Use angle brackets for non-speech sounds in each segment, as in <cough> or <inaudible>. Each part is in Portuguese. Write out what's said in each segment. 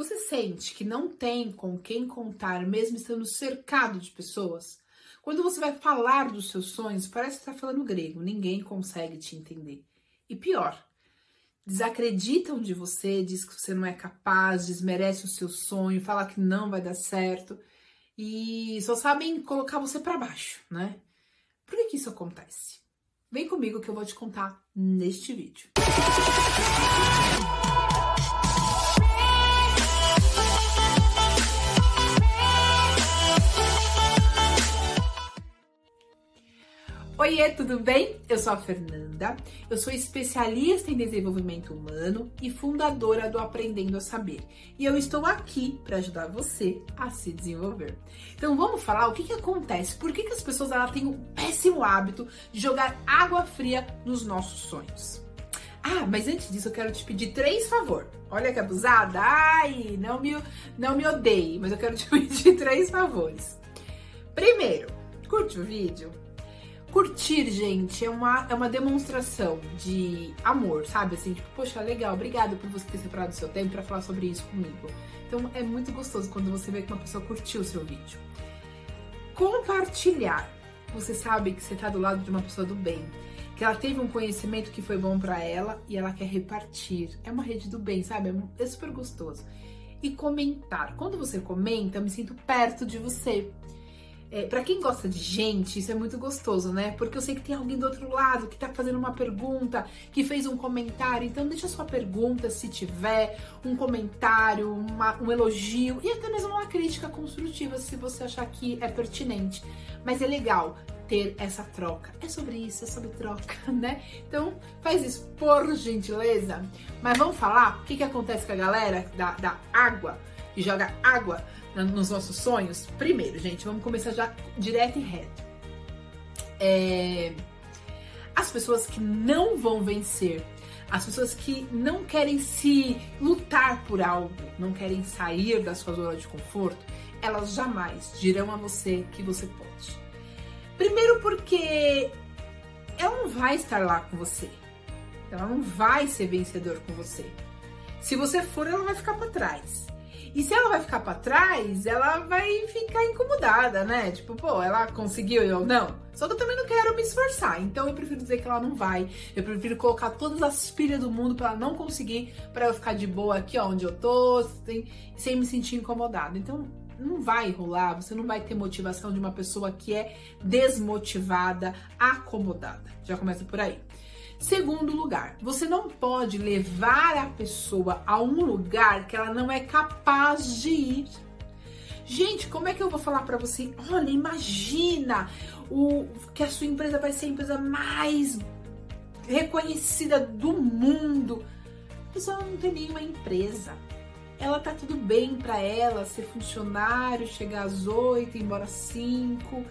Você sente que não tem com quem contar, mesmo estando cercado de pessoas? Quando você vai falar dos seus sonhos, parece que está falando grego, ninguém consegue te entender. E pior, desacreditam de você, diz que você não é capaz, desmerece o seu sonho, fala que não vai dar certo e só sabem colocar você para baixo, né? Por que, que isso acontece? Vem comigo que eu vou te contar neste vídeo. Oiê, tudo bem? Eu sou a Fernanda, eu sou especialista em desenvolvimento humano e fundadora do Aprendendo a Saber. E eu estou aqui para ajudar você a se desenvolver. Então vamos falar o que, que acontece, por que, que as pessoas ela têm o péssimo hábito de jogar água fria nos nossos sonhos. Ah, mas antes disso eu quero te pedir três favor. Olha que abusada. Ai, não me, não me odeie, mas eu quero te <laughs> pedir três favores. Primeiro, curte o vídeo, Curtir, gente, é uma, é uma demonstração de amor, sabe? Assim, tipo, poxa, legal, obrigada por você ter separado o seu tempo para falar sobre isso comigo. Então é muito gostoso quando você vê que uma pessoa curtiu o seu vídeo. Compartilhar. Você sabe que você tá do lado de uma pessoa do bem, que ela teve um conhecimento que foi bom para ela e ela quer repartir. É uma rede do bem, sabe? É, é super gostoso. E comentar. Quando você comenta, eu me sinto perto de você. É, para quem gosta de gente, isso é muito gostoso, né? Porque eu sei que tem alguém do outro lado que tá fazendo uma pergunta, que fez um comentário. Então, deixa sua pergunta, se tiver, um comentário, uma, um elogio e até mesmo uma crítica construtiva, se você achar que é pertinente. Mas é legal ter essa troca. É sobre isso, é sobre troca, <laughs> né? Então, faz isso, por gentileza. Mas vamos falar o que, que acontece com a galera da, da água, que joga água nos nossos sonhos? Primeiro, gente, vamos começar já direto e reto. É... As pessoas que não vão vencer, as pessoas que não querem se lutar por algo, não querem sair da sua zona de conforto, elas jamais dirão a você que você pode. Primeiro, porque ela não vai estar lá com você. Ela não vai ser vencedor com você. Se você for, ela vai ficar para trás. E se ela vai ficar para trás, ela vai ficar incomodada, né? Tipo, pô, ela conseguiu eu não. Só que eu também não quero me esforçar. Então eu prefiro dizer que ela não vai. Eu prefiro colocar todas as pilhas do mundo para ela não conseguir, para eu ficar de boa aqui, ó, onde eu tô, sem, sem me sentir incomodada. Então não vai rolar, você não vai ter motivação de uma pessoa que é desmotivada, acomodada. Já começa por aí. Segundo lugar, você não pode levar a pessoa a um lugar que ela não é capaz de ir. Gente, como é que eu vou falar para você? Olha, imagina o que a sua empresa vai ser a empresa mais reconhecida do mundo. A pessoa não tem nenhuma empresa. Ela tá tudo bem para ela ser funcionário, chegar às oito, ir embora às cinco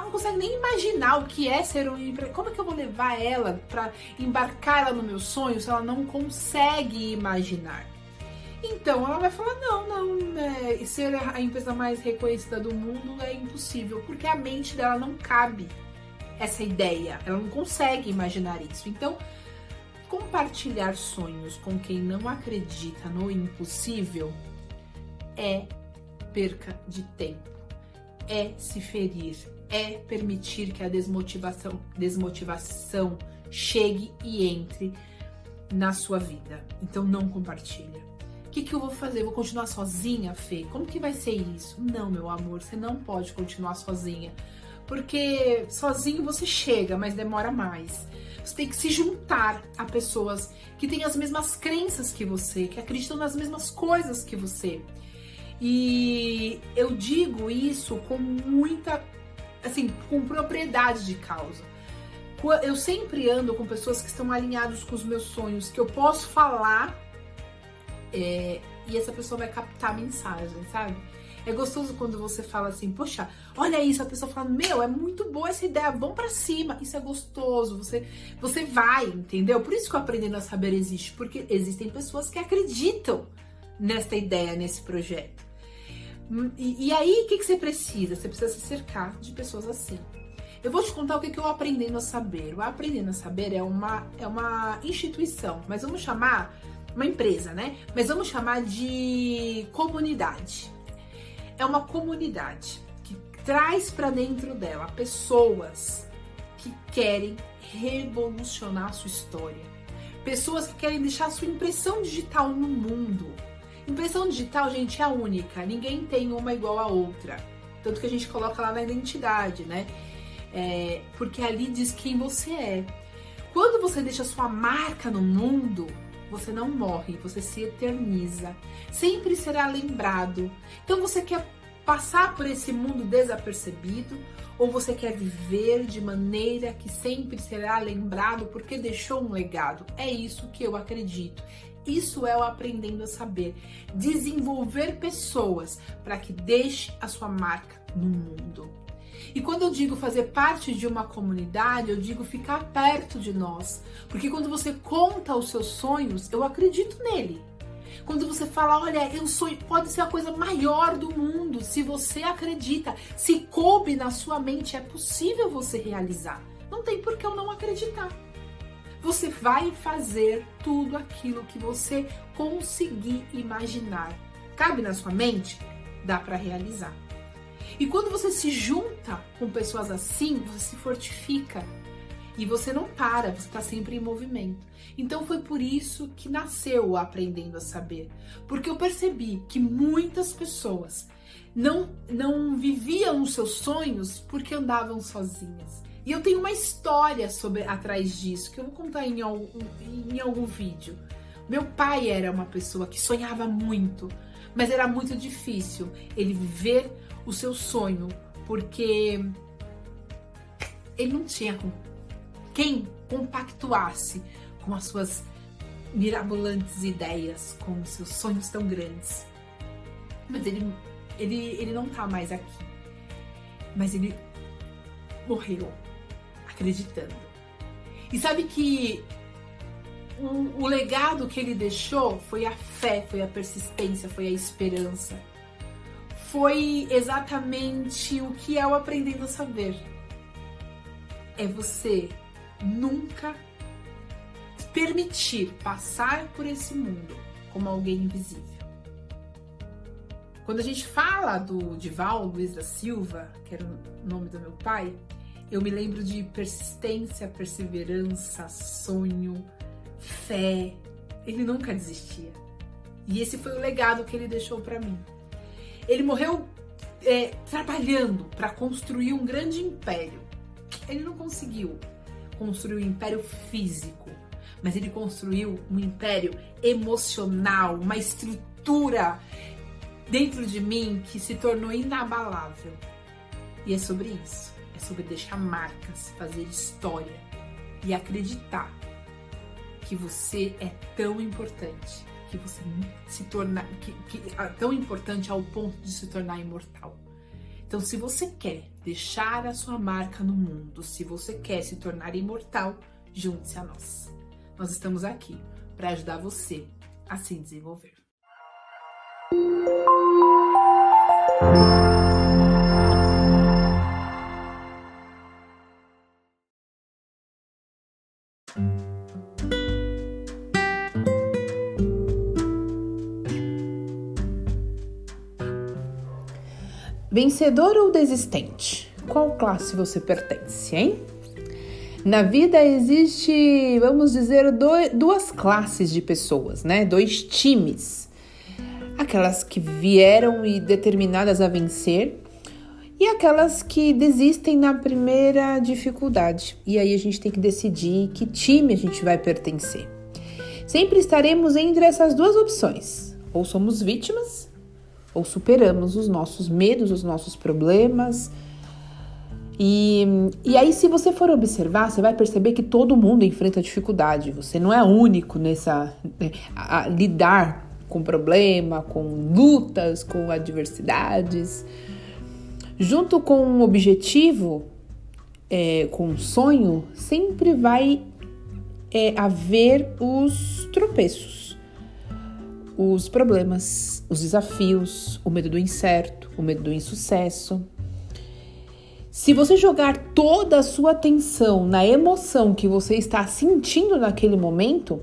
ela não consegue nem imaginar o que é ser um empresário. Como é que eu vou levar ela para embarcar ela no meu sonho se ela não consegue imaginar? Então ela vai falar: não, não, é, ser a empresa mais reconhecida do mundo é impossível, porque a mente dela não cabe essa ideia, ela não consegue imaginar isso. Então, compartilhar sonhos com quem não acredita no impossível é perca de tempo, é se ferir, é permitir que a desmotivação, desmotivação chegue e entre na sua vida. Então não compartilha. O que, que eu vou fazer? vou continuar sozinha, Fê? Como que vai ser isso? Não, meu amor, você não pode continuar sozinha. Porque sozinho você chega, mas demora mais. Você tem que se juntar a pessoas que têm as mesmas crenças que você, que acreditam nas mesmas coisas que você. E eu digo isso com muita assim, com propriedade de causa. Eu sempre ando com pessoas que estão alinhadas com os meus sonhos, que eu posso falar é, e essa pessoa vai captar a mensagem, sabe? É gostoso quando você fala assim, poxa, olha isso, a pessoa fala, meu, é muito boa essa ideia, vamos para cima. Isso é gostoso, você você vai, entendeu? Por isso que o aprendendo a saber existe, porque existem pessoas que acreditam nesta ideia, nesse projeto. E, e aí, o que, que você precisa? Você precisa se cercar de pessoas assim. Eu vou te contar o que, que eu aprendendo a saber. O aprendendo a saber é uma, é uma instituição, mas vamos chamar uma empresa, né? Mas vamos chamar de comunidade. É uma comunidade que traz para dentro dela pessoas que querem revolucionar a sua história. Pessoas que querem deixar sua impressão digital no mundo. Impressão digital, gente, é única. Ninguém tem uma igual a outra. Tanto que a gente coloca lá na identidade, né? É, porque ali diz quem você é. Quando você deixa sua marca no mundo, você não morre, você se eterniza. Sempre será lembrado. Então você quer passar por esse mundo desapercebido ou você quer viver de maneira que sempre será lembrado porque deixou um legado? É isso que eu acredito. Isso é o aprendendo a saber. Desenvolver pessoas para que deixe a sua marca no mundo. E quando eu digo fazer parte de uma comunidade, eu digo ficar perto de nós. Porque quando você conta os seus sonhos, eu acredito nele. Quando você fala, olha, eu sonho, pode ser a coisa maior do mundo. Se você acredita, se coube na sua mente, é possível você realizar. Não tem por que eu não acreditar. Você vai fazer tudo aquilo que você conseguir imaginar. Cabe na sua mente? Dá para realizar. E quando você se junta com pessoas assim, você se fortifica. E você não para, você está sempre em movimento. Então foi por isso que nasceu o Aprendendo a Saber. Porque eu percebi que muitas pessoas não, não viviam os seus sonhos porque andavam sozinhas. E eu tenho uma história sobre atrás disso que eu vou contar em algum, em algum vídeo. Meu pai era uma pessoa que sonhava muito, mas era muito difícil ele viver o seu sonho, porque ele não tinha quem compactuasse com as suas mirabolantes ideias, com os seus sonhos tão grandes. Mas ele, ele, ele não tá mais aqui. Mas ele morreu acreditando. E sabe que o, o legado que ele deixou foi a fé, foi a persistência, foi a esperança foi exatamente o que é o aprendendo a saber. É você nunca permitir passar por esse mundo como alguém invisível. Quando a gente fala do Dival Luiz da Silva, que era o nome do meu pai, eu me lembro de persistência, perseverança, sonho, fé. Ele nunca desistia. E esse foi o legado que ele deixou para mim. Ele morreu é, trabalhando para construir um grande império. Ele não conseguiu construir um império físico, mas ele construiu um império emocional, uma estrutura dentro de mim que se tornou inabalável. E é sobre isso. É sobre deixar marcas, fazer história e acreditar que você é tão importante que você se tornar que, que é tão importante ao ponto de se tornar imortal. Então, se você quer deixar a sua marca no mundo, se você quer se tornar imortal, junte-se a nós. Nós estamos aqui para ajudar você a se desenvolver. Vencedor ou desistente? Qual classe você pertence, hein? Na vida existe, vamos dizer, duas classes de pessoas, né? Dois times. Aquelas que vieram e determinadas a vencer e aquelas que desistem na primeira dificuldade. E aí a gente tem que decidir que time a gente vai pertencer. Sempre estaremos entre essas duas opções. Ou somos vítimas ou superamos os nossos medos, os nossos problemas. E, e aí, se você for observar, você vai perceber que todo mundo enfrenta dificuldade. Você não é único nessa né, a, a lidar com problema, com lutas, com adversidades. Junto com um objetivo, é, com um sonho, sempre vai é, haver os tropeços os problemas, os desafios, o medo do incerto, o medo do insucesso. Se você jogar toda a sua atenção na emoção que você está sentindo naquele momento,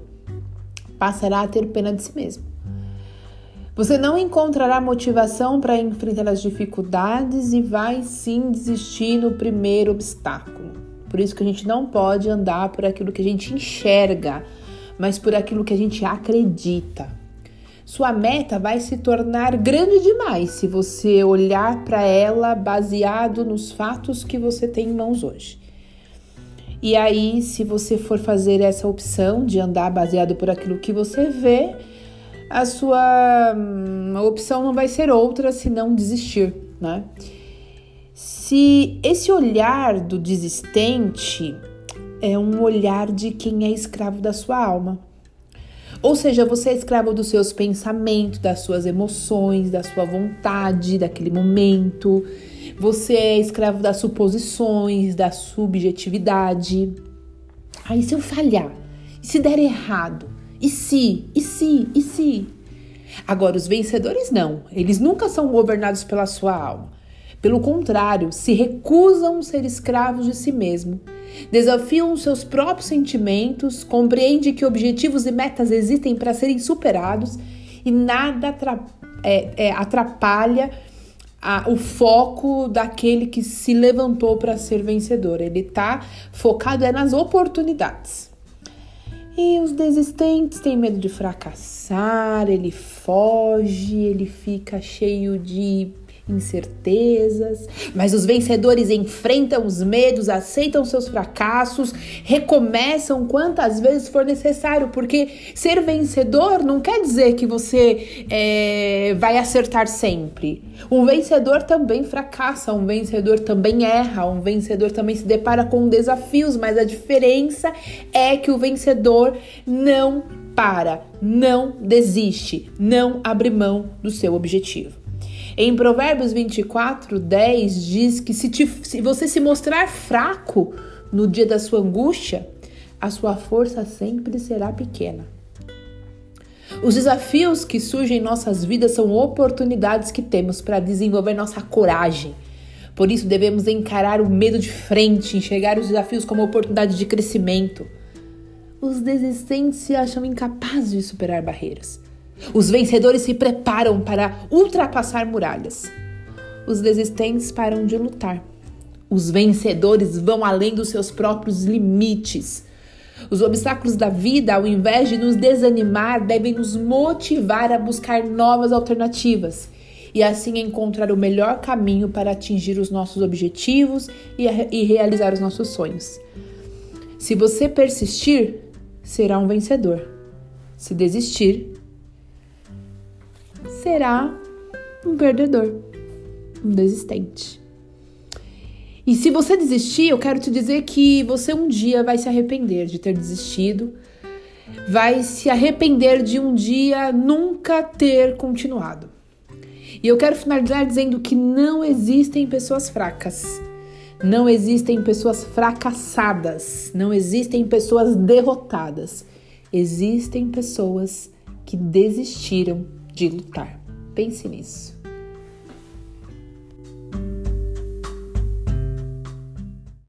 passará a ter pena de si mesmo. Você não encontrará motivação para enfrentar as dificuldades e vai sim desistir no primeiro obstáculo. Por isso que a gente não pode andar por aquilo que a gente enxerga, mas por aquilo que a gente acredita. Sua meta vai se tornar grande demais se você olhar para ela baseado nos fatos que você tem em mãos hoje. E aí, se você for fazer essa opção de andar baseado por aquilo que você vê, a sua hum, opção não vai ser outra senão desistir, né? Se esse olhar do desistente é um olhar de quem é escravo da sua alma. Ou seja, você é escravo dos seus pensamentos, das suas emoções, da sua vontade, daquele momento. Você é escravo das suposições, da subjetividade. Aí se eu falhar, e se der errado, e se, e se, e se? Agora, os vencedores não, eles nunca são governados pela sua alma. Pelo contrário, se recusam ser escravos de si mesmo. Desafiam os seus próprios sentimentos, compreendem que objetivos e metas existem para serem superados e nada é, é, atrapalha o foco daquele que se levantou para ser vencedor. Ele está focado é nas oportunidades. E os desistentes têm medo de fracassar, ele foge, ele fica cheio de incertezas, mas os vencedores enfrentam os medos, aceitam seus fracassos, recomeçam quantas vezes for necessário, porque ser vencedor não quer dizer que você é, vai acertar sempre. Um vencedor também fracassa, um vencedor também erra, um vencedor também se depara com desafios, mas a diferença é que o vencedor não para, não desiste, não abre mão do seu objetivo. Em Provérbios 24, 10 diz que se, te, se você se mostrar fraco no dia da sua angústia, a sua força sempre será pequena. Os desafios que surgem em nossas vidas são oportunidades que temos para desenvolver nossa coragem. Por isso devemos encarar o medo de frente, enxergar os desafios como oportunidade de crescimento. Os desistentes se acham incapazes de superar barreiras. Os vencedores se preparam para ultrapassar muralhas. Os desistentes param de lutar. Os vencedores vão além dos seus próprios limites. Os obstáculos da vida, ao invés de nos desanimar, devem nos motivar a buscar novas alternativas e assim encontrar o melhor caminho para atingir os nossos objetivos e, e realizar os nossos sonhos. Se você persistir, será um vencedor. Se desistir, será um perdedor, um desistente. E se você desistir, eu quero te dizer que você um dia vai se arrepender de ter desistido, vai se arrepender de um dia nunca ter continuado. E eu quero finalizar dizendo que não existem pessoas fracas, não existem pessoas fracassadas, não existem pessoas derrotadas. Existem pessoas que desistiram de lutar. Pense nisso.